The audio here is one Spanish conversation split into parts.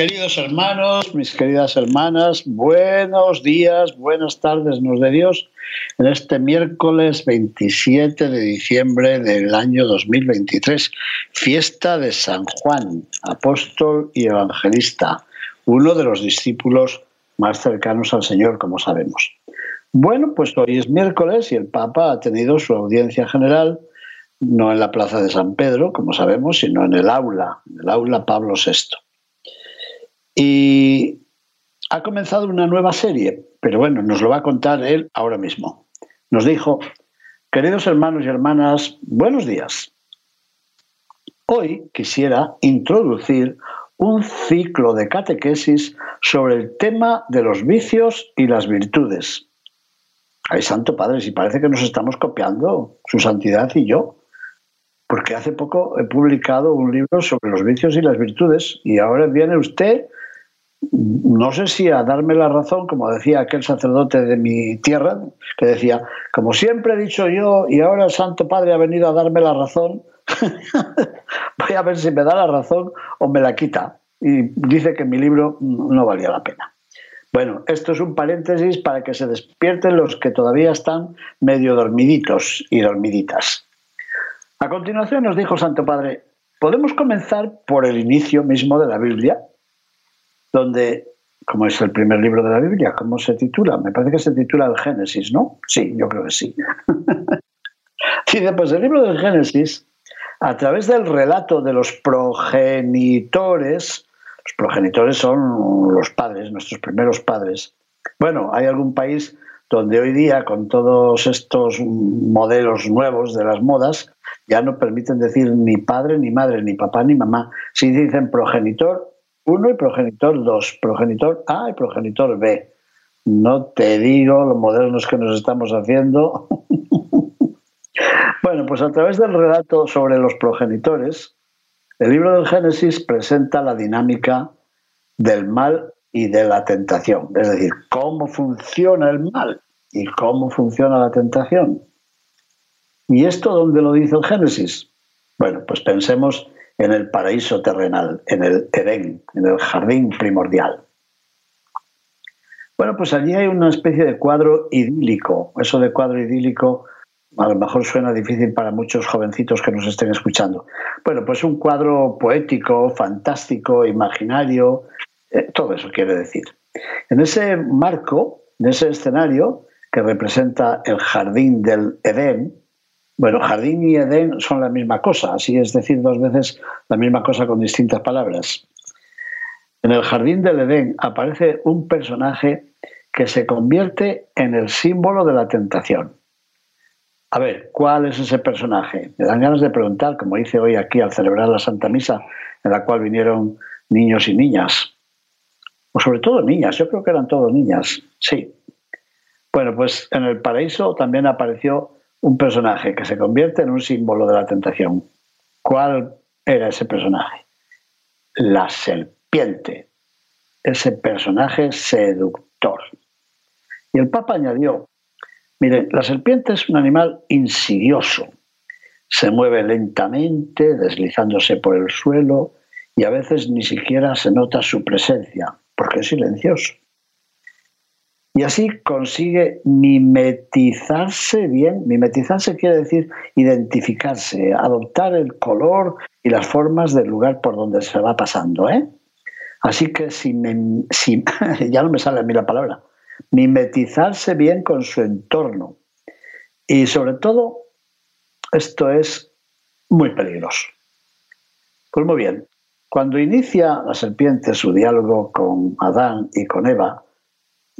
Queridos hermanos, mis queridas hermanas, buenos días, buenas tardes, nos de Dios, en este miércoles 27 de diciembre del año 2023, fiesta de San Juan, apóstol y evangelista, uno de los discípulos más cercanos al Señor, como sabemos. Bueno, pues hoy es miércoles y el Papa ha tenido su audiencia general, no en la plaza de San Pedro, como sabemos, sino en el aula, en el aula Pablo VI. Y ha comenzado una nueva serie, pero bueno, nos lo va a contar él ahora mismo. Nos dijo, queridos hermanos y hermanas, buenos días. Hoy quisiera introducir un ciclo de catequesis sobre el tema de los vicios y las virtudes. Ay, Santo Padre, si parece que nos estamos copiando, su santidad y yo, porque hace poco he publicado un libro sobre los vicios y las virtudes y ahora viene usted no sé si a darme la razón, como decía aquel sacerdote de mi tierra, que decía, como siempre he dicho yo, y ahora el Santo Padre ha venido a darme la razón, voy a ver si me da la razón o me la quita. Y dice que mi libro no valía la pena. Bueno, esto es un paréntesis para que se despierten los que todavía están medio dormiditos y dormiditas. A continuación nos dijo Santo Padre, podemos comenzar por el inicio mismo de la Biblia, donde, como es el primer libro de la Biblia, ¿cómo se titula? Me parece que se titula el Génesis, ¿no? Sí, yo creo que sí. Dice, pues el libro del Génesis, a través del relato de los progenitores, los progenitores son los padres, nuestros primeros padres. Bueno, hay algún país donde hoy día, con todos estos modelos nuevos de las modas, ya no permiten decir ni padre, ni madre, ni papá, ni mamá. Si dicen progenitor, 1 y progenitor 2, progenitor A y progenitor B. No te digo los modernos que nos estamos haciendo. bueno, pues a través del relato sobre los progenitores, el libro del Génesis presenta la dinámica del mal y de la tentación, es decir, cómo funciona el mal y cómo funciona la tentación. ¿Y esto dónde lo dice el Génesis? Bueno, pues pensemos en el paraíso terrenal, en el Edén, en el jardín primordial. Bueno, pues allí hay una especie de cuadro idílico. Eso de cuadro idílico a lo mejor suena difícil para muchos jovencitos que nos estén escuchando. Bueno, pues un cuadro poético, fantástico, imaginario, eh, todo eso quiere decir. En ese marco, en ese escenario que representa el jardín del Edén, bueno, jardín y Edén son la misma cosa, así es decir, dos veces la misma cosa con distintas palabras. En el jardín del Edén aparece un personaje que se convierte en el símbolo de la tentación. A ver, ¿cuál es ese personaje? Me dan ganas de preguntar, como hice hoy aquí al celebrar la Santa Misa, en la cual vinieron niños y niñas. O sobre todo niñas, yo creo que eran todos niñas, sí. Bueno, pues en el paraíso también apareció un personaje que se convierte en un símbolo de la tentación. ¿Cuál era ese personaje? La serpiente, ese personaje seductor. Y el Papa añadió, mire, la serpiente es un animal insidioso, se mueve lentamente, deslizándose por el suelo, y a veces ni siquiera se nota su presencia, porque es silencioso. Y así consigue mimetizarse bien. Mimetizarse quiere decir identificarse, adoptar el color y las formas del lugar por donde se va pasando. ¿eh? Así que si, si ya no me sale a mí la palabra, mimetizarse bien con su entorno. Y sobre todo, esto es muy peligroso. Pues muy bien, cuando inicia la serpiente su diálogo con Adán y con Eva,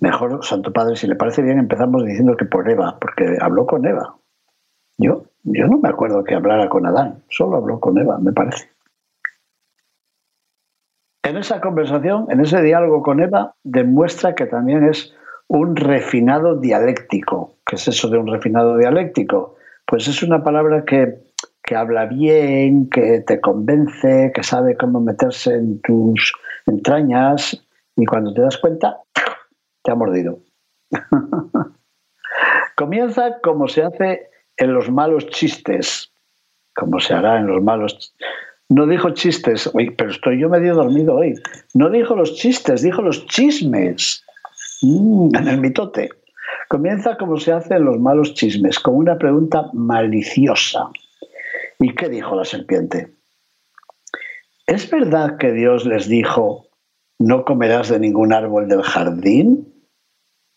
Mejor, Santo Padre, si le parece bien, empezamos diciendo que por Eva, porque habló con Eva. Yo, Yo no me acuerdo que hablara con Adán, solo habló con Eva, me parece. En esa conversación, en ese diálogo con Eva, demuestra que también es un refinado dialéctico. ¿Qué es eso de un refinado dialéctico? Pues es una palabra que, que habla bien, que te convence, que sabe cómo meterse en tus entrañas y cuando te das cuenta, te ha mordido. Comienza como se hace en los malos chistes, como se hará en los malos no dijo chistes, pero estoy yo medio dormido hoy. No dijo los chistes, dijo los chismes. Mm, en el mitote. Comienza como se hace en los malos chismes, con una pregunta maliciosa. ¿Y qué dijo la serpiente? ¿Es verdad que Dios les dijo, no comerás de ningún árbol del jardín?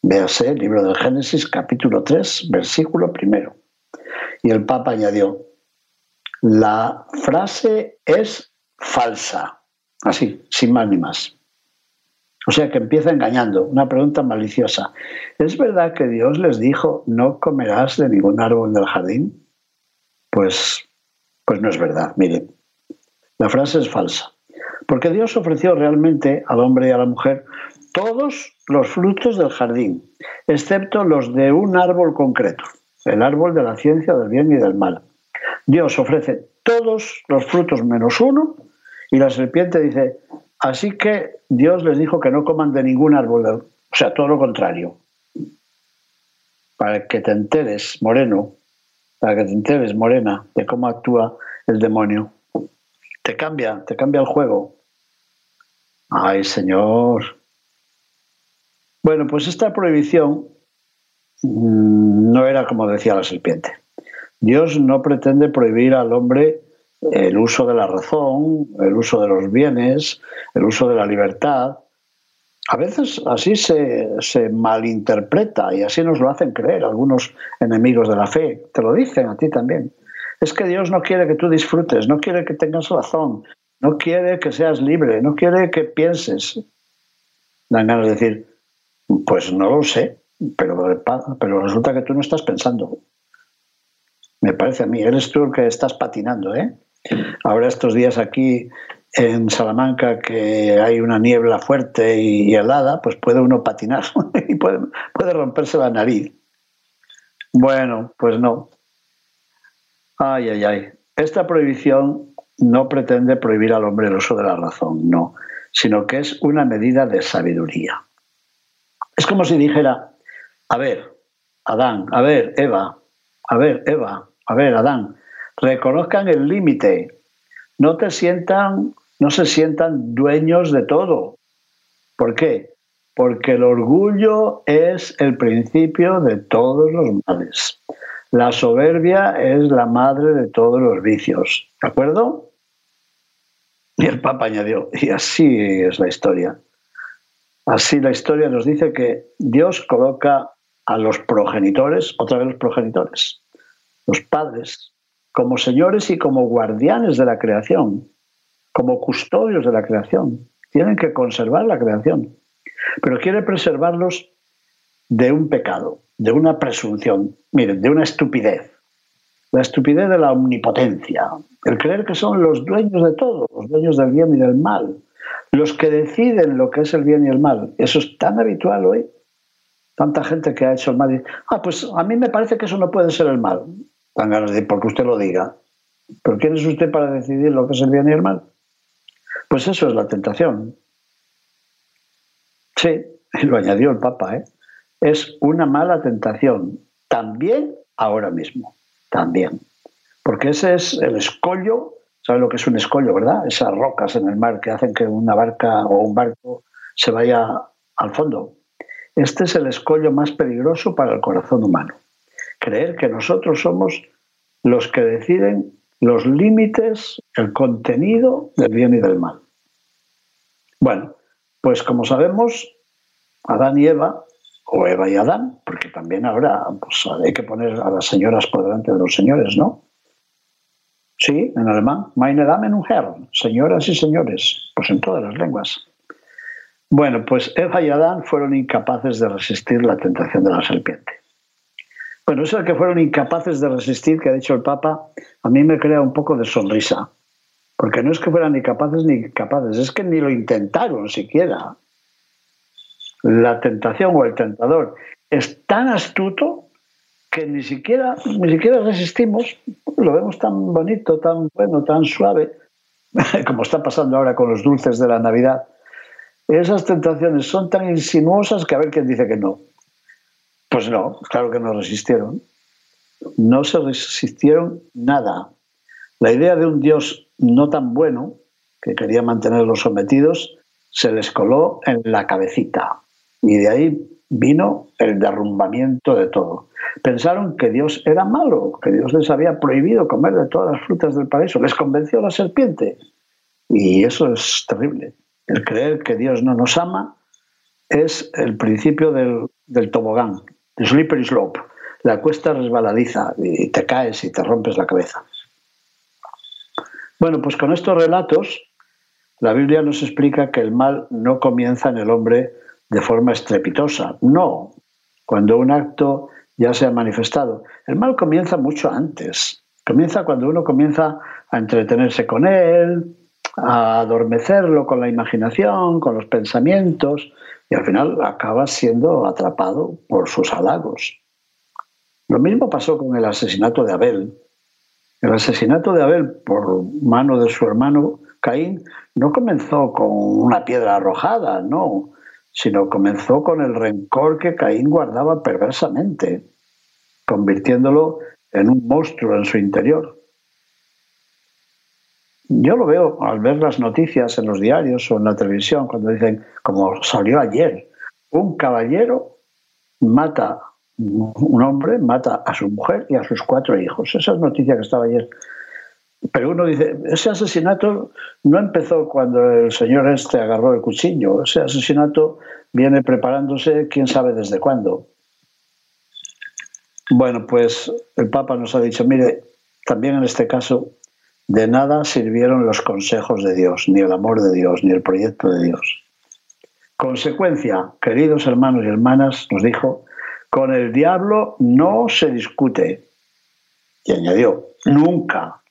Véase libro del Génesis capítulo 3, versículo primero. Y el Papa añadió, la frase es falsa, así, sin más ni más. O sea que empieza engañando, una pregunta maliciosa. ¿Es verdad que Dios les dijo, no comerás de ningún árbol del jardín? Pues, pues no es verdad, miren. La frase es falsa. Porque Dios ofreció realmente al hombre y a la mujer todos los frutos del jardín, excepto los de un árbol concreto, el árbol de la ciencia del bien y del mal. Dios ofrece todos los frutos menos uno y la serpiente dice, así que Dios les dijo que no coman de ningún árbol, o sea, todo lo contrario. Para que te enteres, moreno, para que te enteres, morena, de cómo actúa el demonio. Te cambia, te cambia el juego. Ay, Señor. Bueno, pues esta prohibición mm, no era como decía la serpiente. Dios no pretende prohibir al hombre el uso de la razón, el uso de los bienes, el uso de la libertad. A veces así se, malinterpreta y así nos lo hacen creer algunos enemigos de la fe. Te lo dicen a ti también. Es que Dios no quiere que tú disfrutes, no quiere que tengas razón, no quiere que seas libre, no quiere que pienses. Dan ganas de decir, pues no lo sé, pero, pero resulta que tú no estás pensando. Me parece a mí. Eres tú el que estás patinando, ¿eh? Ahora estos días aquí en Salamanca que hay una niebla fuerte y helada, pues puede uno patinar y puede, puede romperse la nariz. Bueno, pues no. Ay, ay, ay. Esta prohibición no pretende prohibir al hombre el uso de la razón, no, sino que es una medida de sabiduría. Es como si dijera, a ver, Adán, a ver, Eva, a ver, Eva, a ver, Adán, reconozcan el límite. No te sientan, no se sientan dueños de todo. ¿Por qué? Porque el orgullo es el principio de todos los males. La soberbia es la madre de todos los vicios. ¿De acuerdo? Y el Papa añadió, y así es la historia. Así la historia nos dice que Dios coloca a los progenitores, otra vez los progenitores, los padres, como señores y como guardianes de la creación, como custodios de la creación. Tienen que conservar la creación, pero quiere preservarlos de un pecado, de una presunción, miren, de una estupidez. La estupidez de la omnipotencia, el creer que son los dueños de todo, los dueños del bien y del mal, los que deciden lo que es el bien y el mal. Eso es tan habitual hoy. Tanta gente que ha hecho el mal. ah, pues a mí me parece que eso no puede ser el mal. Dan ganas de porque usted lo diga. ¿Pero quién es usted para decidir lo que es el bien y el mal? Pues eso es la tentación. Sí, lo añadió el Papa, ¿eh? Es una mala tentación. También ahora mismo. También. Porque ese es el escollo. ¿Sabe lo que es un escollo, verdad? Esas rocas en el mar que hacen que una barca o un barco se vaya al fondo. Este es el escollo más peligroso para el corazón humano creer que nosotros somos los que deciden los límites, el contenido del bien y del mal. Bueno, pues como sabemos, Adán y Eva, o Eva y Adán, porque también ahora pues, hay que poner a las señoras por delante de los señores, ¿no? Sí, en alemán, meine Damen und Herren, señoras y señores, pues en todas las lenguas. Bueno, pues Eva y Adán fueron incapaces de resistir la tentación de la serpiente. Bueno, eso de que fueron incapaces de resistir, que ha dicho el Papa, a mí me crea un poco de sonrisa. Porque no es que fueran ni capaces ni capaces, es que ni lo intentaron siquiera. La tentación o el tentador es tan astuto que ni siquiera, ni siquiera resistimos, lo vemos tan bonito, tan bueno, tan suave, como está pasando ahora con los dulces de la Navidad. Esas tentaciones son tan insinuosas que a ver quién dice que no. Pues no, claro que no resistieron. No se resistieron nada. La idea de un Dios no tan bueno, que quería mantenerlos sometidos, se les coló en la cabecita. Y de ahí vino el derrumbamiento de todo. Pensaron que Dios era malo, que Dios les había prohibido comer de todas las frutas del paraíso. Les convenció la serpiente. Y eso es terrible. El creer que Dios no nos ama es el principio del, del tobogán, el slippery slope, la cuesta resbaladiza y te caes y te rompes la cabeza. Bueno, pues con estos relatos, la Biblia nos explica que el mal no comienza en el hombre de forma estrepitosa. No, cuando un acto ya se ha manifestado. El mal comienza mucho antes. Comienza cuando uno comienza a entretenerse con él, a adormecerlo con la imaginación, con los pensamientos, y al final acaba siendo atrapado por sus halagos. Lo mismo pasó con el asesinato de Abel. El asesinato de Abel por mano de su hermano Caín no comenzó con una piedra arrojada, no, sino comenzó con el rencor que Caín guardaba perversamente, convirtiéndolo en un monstruo en su interior. Yo lo veo al ver las noticias en los diarios o en la televisión, cuando dicen, como salió ayer, un caballero mata, un hombre mata a su mujer y a sus cuatro hijos. Esa es noticia que estaba ayer. Pero uno dice, ese asesinato no empezó cuando el señor este agarró el cuchillo, ese asesinato viene preparándose quién sabe desde cuándo. Bueno, pues el Papa nos ha dicho, mire, también en este caso de nada sirvieron los consejos de Dios, ni el amor de Dios, ni el proyecto de Dios. Consecuencia, queridos hermanos y hermanas, nos dijo, con el diablo no se discute. Y añadió, nunca.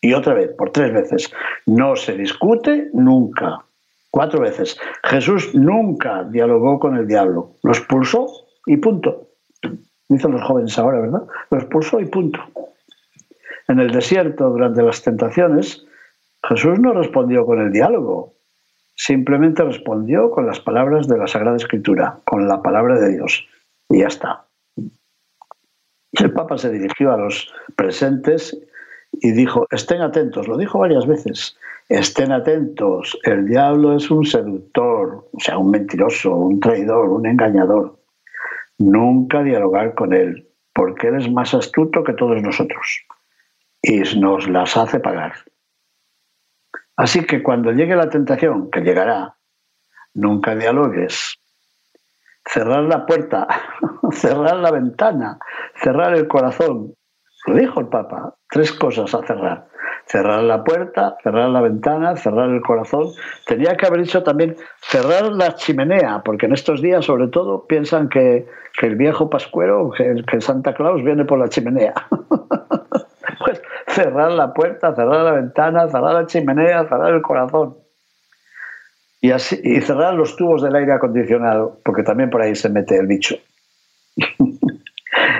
Y otra vez, por tres veces, no se discute nunca. Cuatro veces. Jesús nunca dialogó con el diablo. Lo expulsó y punto. Dicen los jóvenes ahora, ¿verdad? Lo expulsó y punto. En el desierto, durante las tentaciones, Jesús no respondió con el diálogo, simplemente respondió con las palabras de la Sagrada Escritura, con la palabra de Dios. Y ya está. El Papa se dirigió a los presentes y dijo, estén atentos, lo dijo varias veces, estén atentos, el diablo es un seductor, o sea, un mentiroso, un traidor, un engañador. Nunca dialogar con él, porque él es más astuto que todos nosotros y nos las hace pagar. Así que cuando llegue la tentación, que llegará, nunca dialogues. Cerrar la puerta, cerrar la ventana, cerrar el corazón. Lo dijo el Papa, tres cosas a cerrar. Cerrar la puerta, cerrar la ventana, cerrar el corazón. Tenía que haber dicho también cerrar la chimenea, porque en estos días, sobre todo, piensan que, el viejo pascuero, que, que Santa Claus viene por la chimenea. pues cerrar la puerta, cerrar la ventana, cerrar la chimenea, cerrar el corazón. Y, así, y cerrar los tubos del aire acondicionado, porque también por ahí se mete el bicho.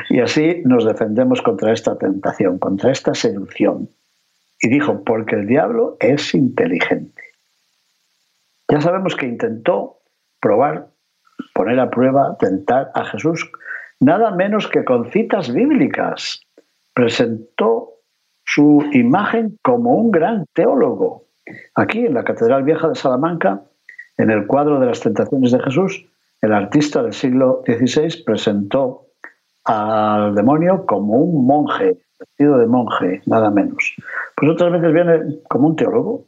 y así nos defendemos contra esta tentación, contra esta seducción. Y dijo, porque el diablo es inteligente. Ya sabemos que intentó probar, poner a prueba, tentar a Jesús, nada menos que con citas bíblicas. Presentó su imagen como un gran teólogo. Aquí, en la Catedral Vieja de Salamanca, en el cuadro de las tentaciones de Jesús, el artista del siglo XVI presentó al demonio como un monje, vestido de monje, nada menos. Pues otras veces viene como un teólogo.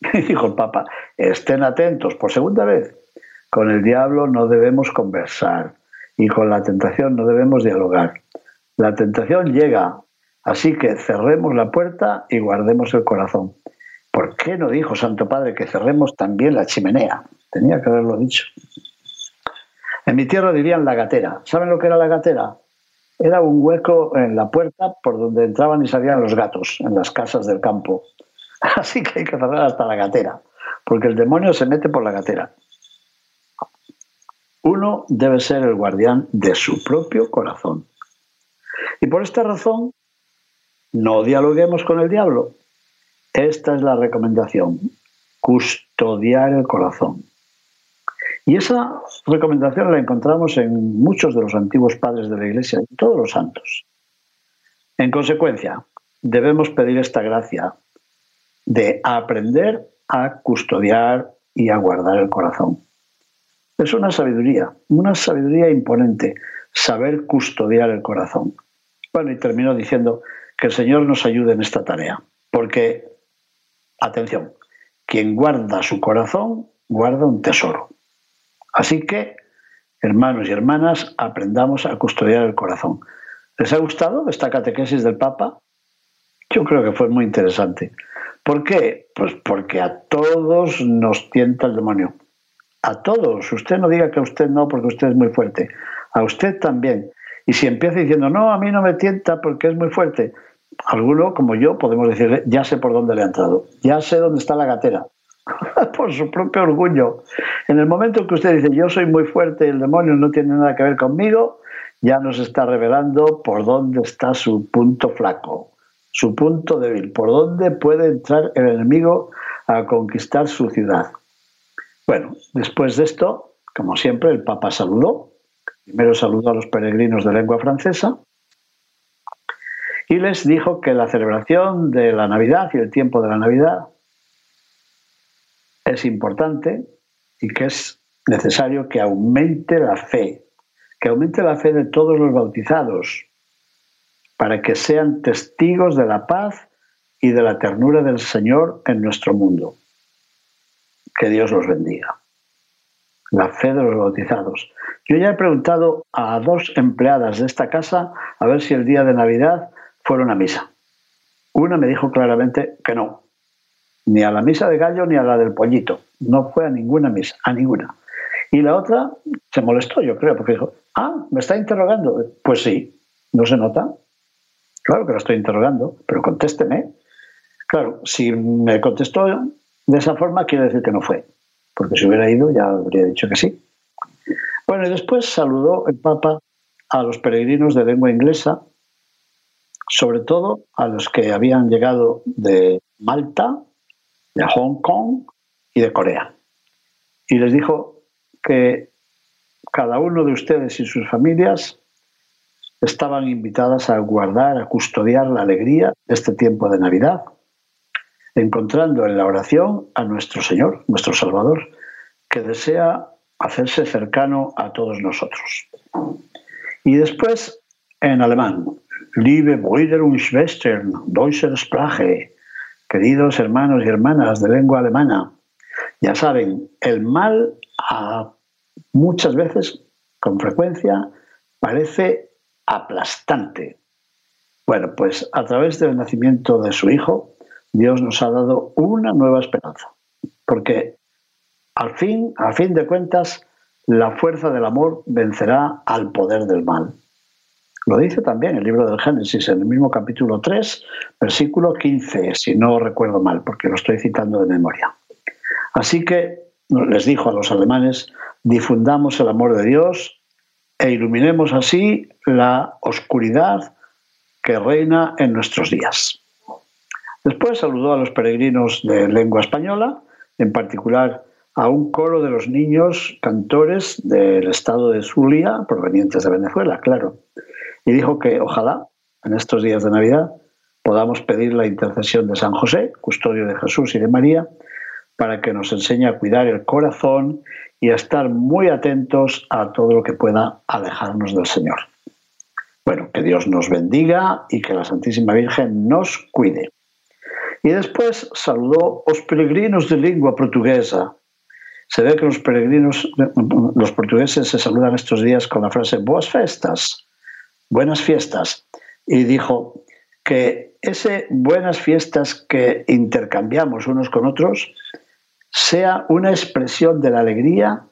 Y dijo el Papa, estén atentos, por segunda vez, con el diablo no debemos conversar y con la tentación no debemos dialogar. La tentación llega Así que cerremos la puerta y guardemos el corazón. ¿Por qué no dijo Santo Padre que cerremos también la chimenea? Tenía que haberlo dicho. En mi tierra dirían la gatera. ¿Saben lo que era la gatera? Era un hueco en la puerta por donde entraban y salían los gatos en las casas del campo. Así que hay que cerrar hasta la gatera, porque el demonio se mete por la gatera. Uno debe ser el guardián de su propio corazón. Y por esta razón, no dialoguemos con el diablo. Esta es la recomendación, custodiar el corazón. Y esa recomendación la encontramos en muchos de los antiguos padres de la Iglesia, en todos los santos. En consecuencia, debemos pedir esta gracia de aprender a custodiar y a guardar el corazón. Es una sabiduría, una sabiduría imponente, saber custodiar el corazón. Bueno, y termino diciendo que el Señor nos ayude en esta tarea, porque, atención, quien guarda su corazón, guarda un tesoro. Así que, hermanos y hermanas, aprendamos a custodiar el corazón. ¿Les ha gustado esta catequesis del Papa? Yo creo que fue muy interesante. ¿Por qué? Pues porque a todos nos tienta el demonio a todos. Usted no diga que a usted no porque usted es muy fuerte. A usted también. Y si empieza diciendo, no, a mí no me tienta porque es muy fuerte, alguno como yo podemos decirle, ya sé por dónde le ha entrado, ya sé dónde está la gatera. por su propio orgullo. En el momento que usted dice, yo soy muy fuerte y el demonio no tiene nada que ver conmigo, ya nos está revelando por dónde está su punto flaco, su punto débil, por dónde puede entrar el enemigo a conquistar su ciudad. Bueno, después de esto, como siempre, el Papa saludó. Primero saludó a los peregrinos de lengua francesa y les dijo que la celebración de la Navidad y el tiempo de la Navidad es importante y que es necesario que aumente la fe, que aumente la fe de todos los bautizados, para que sean testigos de la paz y de la ternura del Señor en nuestro mundo. Que Dios los bendiga. La fe de los bautizados. Yo ya he preguntado a dos empleadas de esta casa a ver si el día de Navidad fueron a misa. Una me dijo claramente que no, ni a la misa de gallo ni a la del pollito. No fue a ninguna misa, a ninguna. Y la otra se molestó, yo creo, porque dijo, ah, me está interrogando. Pues sí, no se nota. Claro que lo estoy interrogando, pero contésteme. Claro, si me contestó de esa forma quiere decir que no fue, porque si hubiera ido ya habría dicho que sí. Bueno, y después saludó el Papa a los peregrinos de lengua inglesa, sobre todo a los que habían llegado de Malta, de Hong Kong y de Corea. Y les dijo que cada uno de ustedes y sus familias estaban invitadas a guardar, a custodiar la alegría de este tiempo de Navidad encontrando en la oración a nuestro Señor, nuestro Salvador, que desea hacerse cercano a todos nosotros. Y después, en alemán, Liebe Brüder und Schwestern, deutscher Sprache, queridos hermanos y hermanas de lengua alemana, ya saben, el mal muchas veces, con frecuencia, parece aplastante. Bueno, pues a través del nacimiento de su hijo, Dios nos ha dado una nueva esperanza. Porque al fin, a fin de cuentas, la fuerza del amor vencerá al poder del mal. Lo dice también el libro del Génesis, en el mismo capítulo 3, versículo 15, si no recuerdo mal, porque lo estoy citando de memoria. Así que les dijo a los alemanes, difundamos el amor de Dios e iluminemos así la oscuridad que reina en nuestros días. Después saludó a los peregrinos de lengua española, en particular a un coro de los niños cantores del estado de Zulia, provenientes de Venezuela, claro. Y dijo que ojalá en estos días de Navidad podamos pedir la intercesión de San José, custodio de Jesús y de María, para que nos enseñe a cuidar el corazón y a estar muy atentos a todo lo que pueda alejarnos del Señor. Bueno, que Dios nos bendiga y que la Santísima Virgen nos cuide. Y después saludó los peregrinos de lengua portuguesa. Se ve que los peregrinos, los portugueses se saludan estos días con la frase buenas fiestas, buenas fiestas. Y dijo que ese buenas fiestas que intercambiamos unos con otros sea una expresión de la alegría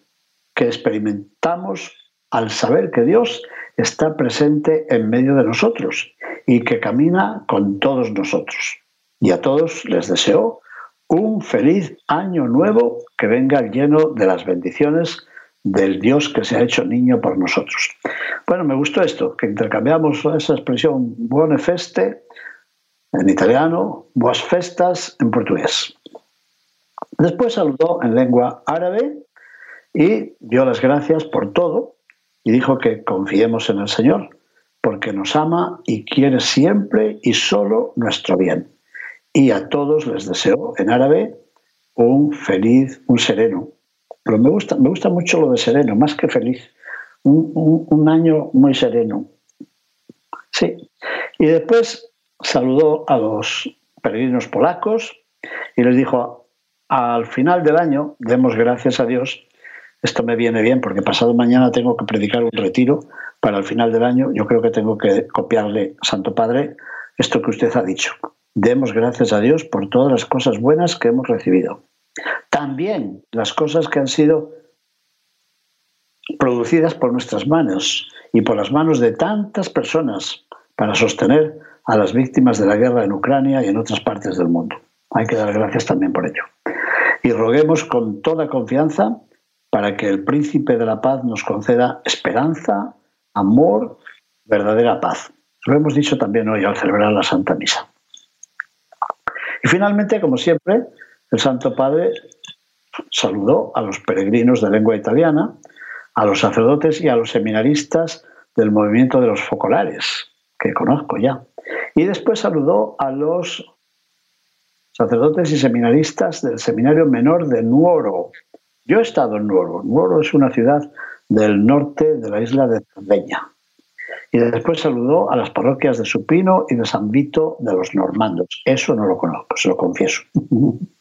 que experimentamos al saber que Dios está presente en medio de nosotros y que camina con todos nosotros. Y a todos les deseo un feliz año nuevo que venga lleno de las bendiciones del Dios que se ha hecho niño por nosotros. Bueno, me gustó esto, que intercambiamos esa expresión buone feste en italiano, buenas festas en portugués. Después saludó en lengua árabe y dio las gracias por todo y dijo que confiemos en el Señor, porque nos ama y quiere siempre y solo nuestro bien. Y a todos les deseo en árabe un feliz, un sereno. Pero me gusta, me gusta mucho lo de sereno, más que feliz. Un, un año muy sereno. Sí. Y después saludó a los peregrinos polacos y les dijo, al final del año, demos gracias a Dios esto me viene bien porque pasado mañana tengo que predicar un retiro para el final del año. Yo creo que tengo que copiarle, Santo Padre, esto que usted ha dicho. Demos gracias a Dios por todas las cosas buenas que hemos recibido. También las cosas que han sido producidas por nuestras manos y por las manos de tantas personas para sostener a las víctimas de la guerra en Ucrania y en otras partes del mundo. Hay que dar gracias también por ello. Y roguemos con toda confianza para que el príncipe de la paz nos conceda esperanza, amor, verdadera paz. Lo hemos dicho también hoy al celebrar la Santa Misa. Y finalmente, como siempre, el Santo Padre saludó a los peregrinos de lengua italiana, a los sacerdotes y a los seminaristas del movimiento de los focolares, que conozco ya. Y después saludó a los sacerdotes y seminaristas del Seminario Menor de Nuoro, yo he estado en Nuoro. Nuoro es una ciudad del norte de la isla de Cerdeña. Y después saludó a las parroquias de Supino y de San Vito de los Normandos. Eso no lo conozco, se lo confieso.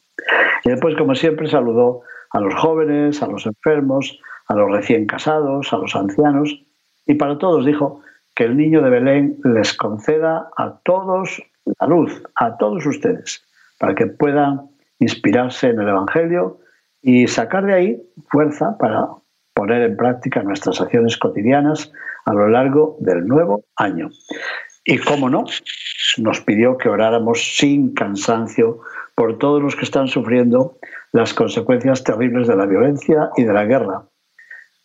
y después, como siempre, saludó a los jóvenes, a los enfermos, a los recién casados, a los ancianos. Y para todos dijo que el niño de Belén les conceda a todos la luz, a todos ustedes, para que puedan inspirarse en el Evangelio y sacar de ahí fuerza para poner en práctica nuestras acciones cotidianas a lo largo del nuevo año. Y cómo no, nos pidió que oráramos sin cansancio por todos los que están sufriendo las consecuencias terribles de la violencia y de la guerra.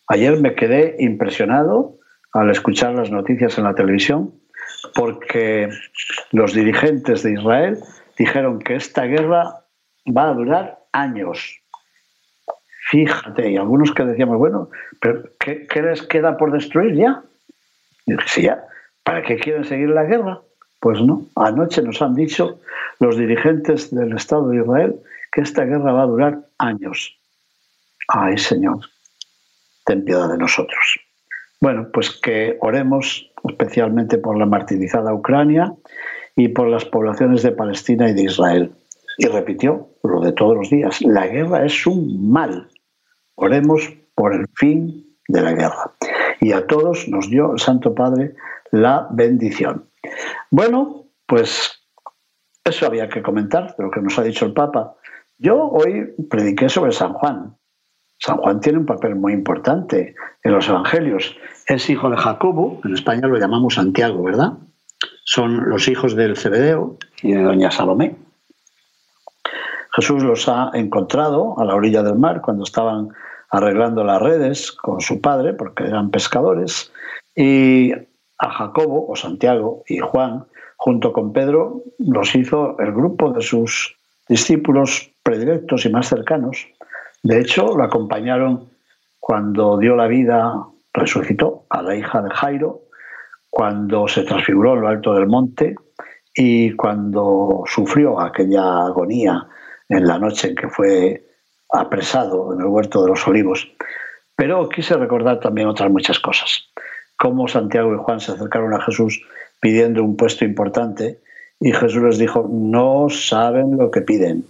Ayer me quedé impresionado al escuchar las noticias en la televisión porque los dirigentes de Israel dijeron que esta guerra va a durar años. Fíjate, y algunos que decíamos, bueno, pero ¿qué, les queda por destruir ya? Y dije, ya, ¿para qué quieren seguir la guerra? Pues no, anoche nos han dicho los dirigentes del Estado de Israel que esta guerra va a durar años. Ay, Señor, ten piedad de nosotros. Bueno, pues que oremos especialmente por la martirizada Ucrania y por las poblaciones de Palestina y de Israel. Y repitió lo de todos los días, la guerra es un mal. Oremos por el fin de la guerra. Y a todos nos dio el Santo Padre la bendición. Bueno, pues eso había que comentar de lo que nos ha dicho el Papa. Yo hoy prediqué sobre San Juan. San Juan tiene un papel muy importante en los evangelios. Es hijo de Jacobo, en España lo llamamos Santiago, ¿verdad? Son los hijos del Cebedeo y de Doña Salomé. Jesús los ha encontrado a la orilla del mar cuando estaban arreglando las redes con su padre, porque eran pescadores, y a Jacobo o Santiago y Juan, junto con Pedro, los hizo el grupo de sus discípulos predilectos y más cercanos. De hecho, lo acompañaron cuando dio la vida, resucitó a la hija de Jairo, cuando se transfiguró en lo alto del monte y cuando sufrió aquella agonía en la noche en que fue apresado en el huerto de los olivos. Pero quise recordar también otras muchas cosas. Cómo Santiago y Juan se acercaron a Jesús pidiendo un puesto importante y Jesús les dijo, no saben lo que piden.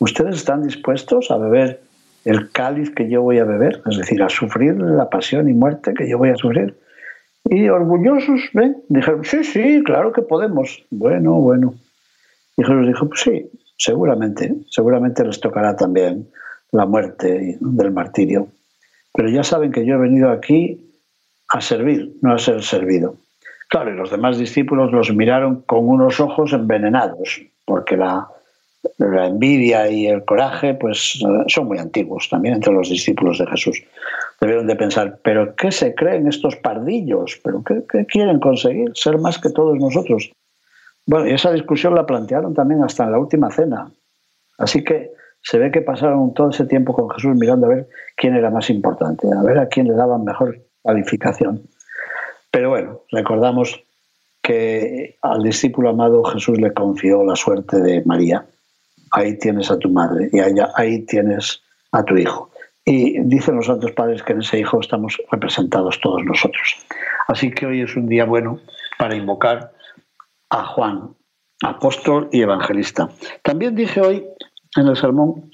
¿Ustedes están dispuestos a beber el cáliz que yo voy a beber? Es decir, a sufrir la pasión y muerte que yo voy a sufrir. Y orgullosos, ¿ven? Dijeron, sí, sí, claro que podemos. Bueno, bueno. Y Jesús dijo, pues sí, seguramente, seguramente les tocará también la muerte del martirio. Pero ya saben que yo he venido aquí a servir, no a ser servido. Claro, y los demás discípulos los miraron con unos ojos envenenados, porque la, la envidia y el coraje pues son muy antiguos también entre los discípulos de Jesús. Debieron de pensar, pero ¿qué se creen estos pardillos? ¿Pero qué, quieren conseguir? Ser más que todos nosotros. Bueno, y esa discusión la plantearon también hasta en la última cena. Así que se ve que pasaron todo ese tiempo con Jesús mirando a ver quién era más importante, a ver a quién le daban mejor calificación. Pero bueno, recordamos que al discípulo amado Jesús le confió la suerte de María ahí tienes a tu madre y allá, ahí tienes a tu hijo. Y dicen los santos padres que en ese hijo estamos representados todos nosotros. Así que hoy es un día bueno para invocar a Juan, apóstol y evangelista. También dije hoy en el sermón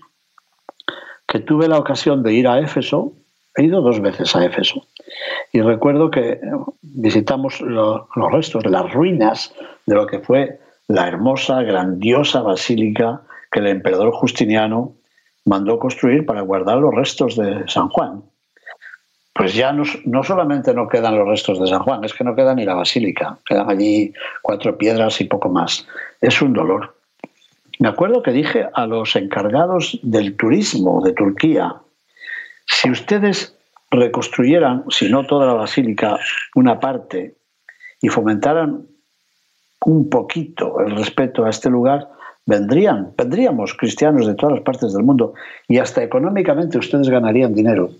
que tuve la ocasión de ir a Éfeso, he ido dos veces a Éfeso, y recuerdo que visitamos los restos, las ruinas de lo que fue la hermosa, grandiosa basílica que el emperador Justiniano mandó construir para guardar los restos de San Juan. Pues ya no, no, solamente no quedan los restos de San Juan, es que no queda ni la basílica, quedan allí cuatro piedras y poco más. Es un dolor. Me acuerdo que dije a los encargados del turismo de Turquía, si ustedes reconstruyeran, si no toda la basílica, una parte, y fomentaran un poquito el respeto a este lugar, vendrían, vendríamos cristianos de todas las partes del mundo y hasta económicamente ustedes ganarían dinero.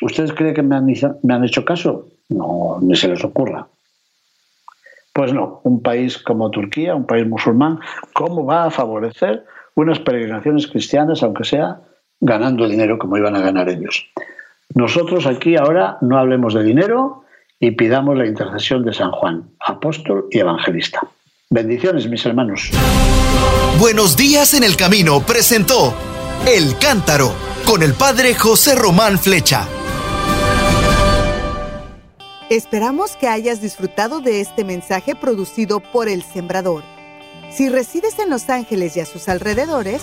¿Ustedes creen que me han, me han hecho caso? No, ni se les ocurra. Pues no, un país como Turquía, un país musulmán, ¿cómo va a favorecer unas peregrinaciones cristianas, aunque sea ganando dinero como iban a ganar ellos? Nosotros aquí ahora no hablemos de dinero y pidamos la intercesión de San Juan, apóstol y evangelista. Bendiciones, mis hermanos. Buenos días en el camino presentó El Cántaro con el padre José Román Flecha. Esperamos que hayas disfrutado de este mensaje producido por El Sembrador. Si resides en Los Ángeles y a sus alrededores,